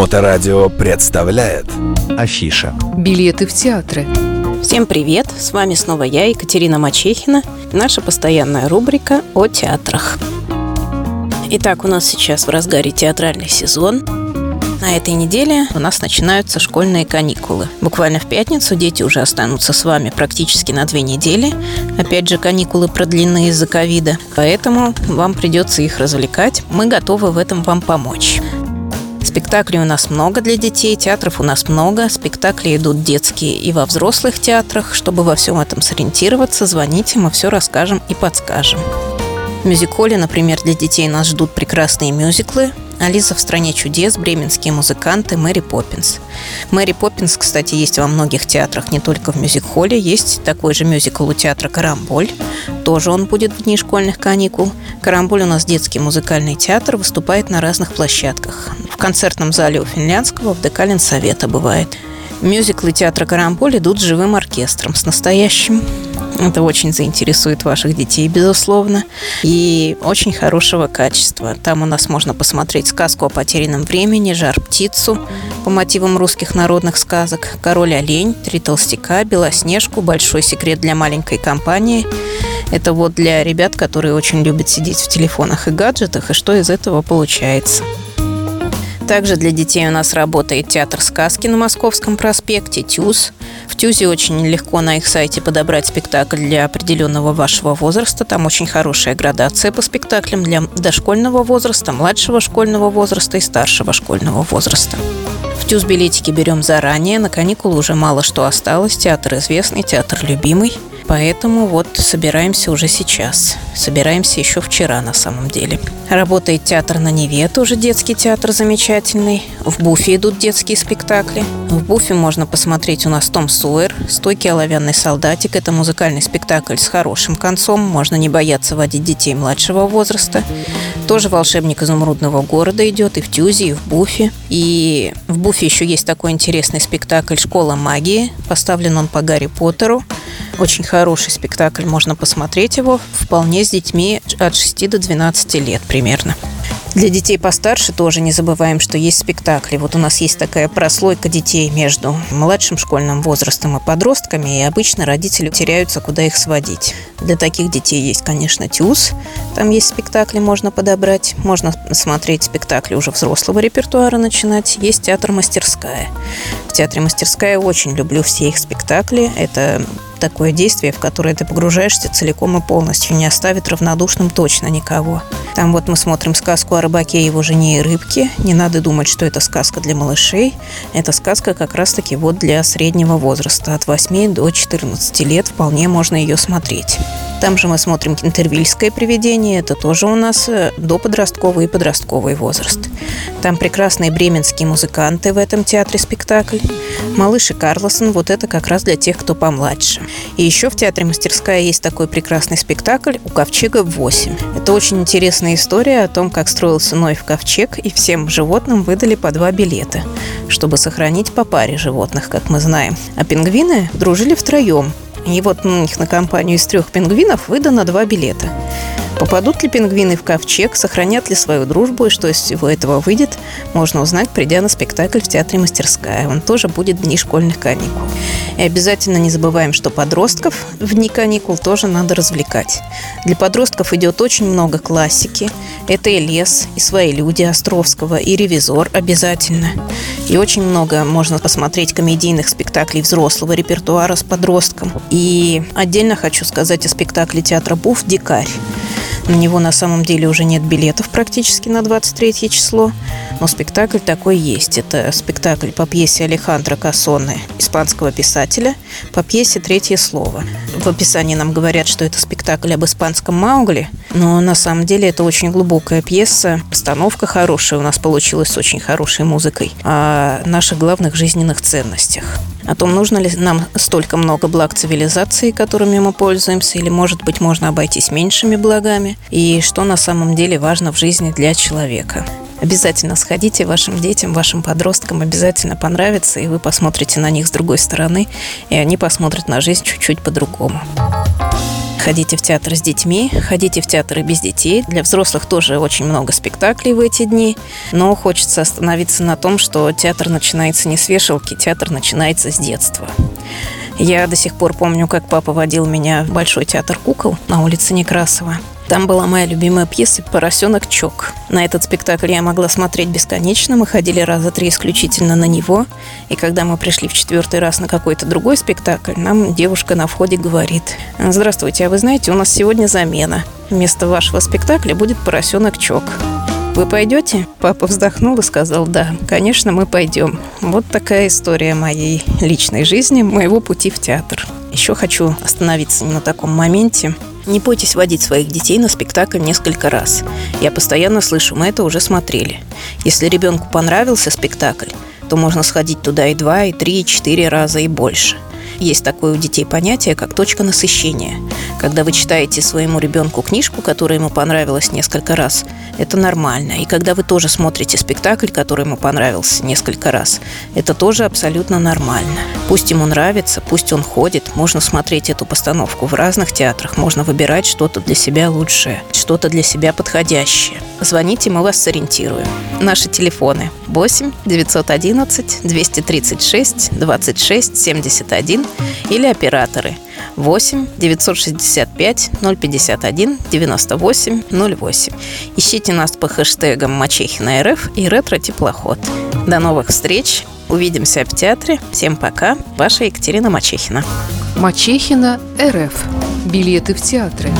Моторадио представляет Афиша Билеты в театры Всем привет! С вами снова я, Екатерина Мачехина, наша постоянная рубрика о театрах. Итак, у нас сейчас в разгаре театральный сезон. На этой неделе у нас начинаются школьные каникулы. Буквально в пятницу дети уже останутся с вами практически на две недели. Опять же, каникулы продлены из-за ковида, поэтому вам придется их развлекать. Мы готовы в этом вам помочь. Спектаклей у нас много для детей, театров у нас много. Спектакли идут детские и во взрослых театрах. Чтобы во всем этом сориентироваться, звоните, мы все расскажем и подскажем. В мюзик-холле, например, для детей нас ждут прекрасные мюзиклы. «Алиса в стране чудес», «Бременские музыканты», «Мэри Поппинс». «Мэри Поппинс», кстати, есть во многих театрах, не только в мюзик-холле. Есть такой же мюзикл у театра «Карамболь». Тоже он будет в дни школьных каникул. «Карамболь» у нас детский музыкальный театр, выступает на разных площадках. В концертном зале у Финляндского, в ДК Ленсовета бывает. Мюзиклы театра «Карамболь» идут с живым оркестром, с настоящим это очень заинтересует ваших детей, безусловно. И очень хорошего качества. Там у нас можно посмотреть сказку о потерянном времени, жар-птицу по мотивам русских народных сказок, король-олень, три толстяка, белоснежку, большой секрет для маленькой компании. Это вот для ребят, которые очень любят сидеть в телефонах и гаджетах, и что из этого получается. Также для детей у нас работает театр сказки на Московском проспекте, ТЮЗ. В ТЮЗе очень легко на их сайте подобрать спектакль для определенного вашего возраста. Там очень хорошая градация по спектаклям для дошкольного возраста, младшего школьного возраста и старшего школьного возраста. В ТЮЗ билетики берем заранее, на каникулы уже мало что осталось. Театр известный, театр любимый. Поэтому вот собираемся уже сейчас. Собираемся еще вчера на самом деле. Работает театр на Неве, тоже детский театр замечательный. В Буфе идут детские спектакли. В Буфе можно посмотреть у нас Том Суэр, «Стойкий оловянный солдатик». Это музыкальный спектакль с хорошим концом. Можно не бояться водить детей младшего возраста. Тоже «Волшебник изумрудного города» идет и в Тюзе, и в Буфе. И в Буфе еще есть такой интересный спектакль «Школа магии». Поставлен он по Гарри Поттеру. Очень хороший спектакль, можно посмотреть его вполне с детьми от 6 до 12 лет примерно. Для детей постарше тоже не забываем, что есть спектакли. Вот у нас есть такая прослойка детей между младшим школьным возрастом и подростками, и обычно родители теряются, куда их сводить. Для таких детей есть, конечно, ТЮЗ. Там есть спектакли, можно подобрать. Можно смотреть спектакли уже взрослого репертуара начинать. Есть театр «Мастерская». В театре «Мастерская» очень люблю все их спектакли. Это такое действие, в которое ты погружаешься целиком и полностью, не оставит равнодушным точно никого. Там вот мы смотрим сказку о рыбаке и его жене и рыбке. Не надо думать, что это сказка для малышей. Это сказка как раз-таки вот для среднего возраста. От 8 до 14 лет вполне можно ее смотреть. Там же мы смотрим кентервильское привидение. Это тоже у нас э, до подростковый и подростковый возраст. Там прекрасные бременские музыканты в этом театре спектакль. Малыш и Карлосон, вот это как раз для тех, кто помладше. И еще в театре «Мастерская» есть такой прекрасный спектакль «У ковчега 8». Это очень интересная история о том, как строился Ной в ковчег, и всем животным выдали по два билета, чтобы сохранить по паре животных, как мы знаем. А пингвины дружили втроем, и вот на них на компанию из трех пингвинов выдано два билета. Попадут ли пингвины в ковчег, сохранят ли свою дружбу и что из всего этого выйдет, можно узнать, придя на спектакль в Театре «Мастерская». Он тоже будет в дни школьных каникул. И обязательно не забываем, что подростков в дни каникул тоже надо развлекать. Для подростков идет очень много классики. Это и «Лес», и «Свои люди» Островского, и «Ревизор» обязательно. И очень много можно посмотреть комедийных спектаклей взрослого репертуара с подростком. И отдельно хочу сказать о спектакле театра «Буф» «Дикарь». На него на самом деле уже нет билетов практически на 23 число, но спектакль такой есть. Это спектакль по пьесе Алехандро Кассоне, испанского писателя, по пьесе «Третье слово». В описании нам говорят, что это спектакль об испанском Маугли, но на самом деле это очень глубокая пьеса, постановка хорошая у нас получилась с очень хорошей музыкой, о наших главных жизненных ценностях о том, нужно ли нам столько много благ цивилизации, которыми мы пользуемся, или, может быть, можно обойтись меньшими благами, и что на самом деле важно в жизни для человека. Обязательно сходите вашим детям, вашим подросткам, обязательно понравится, и вы посмотрите на них с другой стороны, и они посмотрят на жизнь чуть-чуть по-другому. Ходите в театр с детьми, ходите в театр и без детей. Для взрослых тоже очень много спектаклей в эти дни. Но хочется остановиться на том, что театр начинается не с вешалки, театр начинается с детства. Я до сих пор помню, как папа водил меня в Большой театр кукол на улице Некрасова. Там была моя любимая пьеса «Поросенок Чок». На этот спектакль я могла смотреть бесконечно. Мы ходили раза три исключительно на него. И когда мы пришли в четвертый раз на какой-то другой спектакль, нам девушка на входе говорит, «Здравствуйте, а вы знаете, у нас сегодня замена. Вместо вашего спектакля будет «Поросенок Чок». Вы пойдете? Папа вздохнул и сказал, да, конечно, мы пойдем. Вот такая история моей личной жизни, моего пути в театр. Еще хочу остановиться на таком моменте. Не бойтесь водить своих детей на спектакль несколько раз. Я постоянно слышу, мы это уже смотрели. Если ребенку понравился спектакль, то можно сходить туда и два, и три, и четыре раза, и больше – есть такое у детей понятие, как точка насыщения. Когда вы читаете своему ребенку книжку, которая ему понравилась несколько раз, это нормально. И когда вы тоже смотрите спектакль, который ему понравился несколько раз, это тоже абсолютно нормально. Пусть ему нравится, пусть он ходит, можно смотреть эту постановку в разных театрах, можно выбирать что-то для себя лучшее, что-то для себя подходящее. Звоните, мы вас сориентируем. Наши телефоны 8 911 236 26 71 или операторы 8 965 051 98 08. Ищите нас по хэштегам Мачехина РФ и Ретро Теплоход. До новых встреч! Увидимся в театре. Всем пока. Ваша Екатерина Мачехина. Мачехина РФ. Билеты в театры.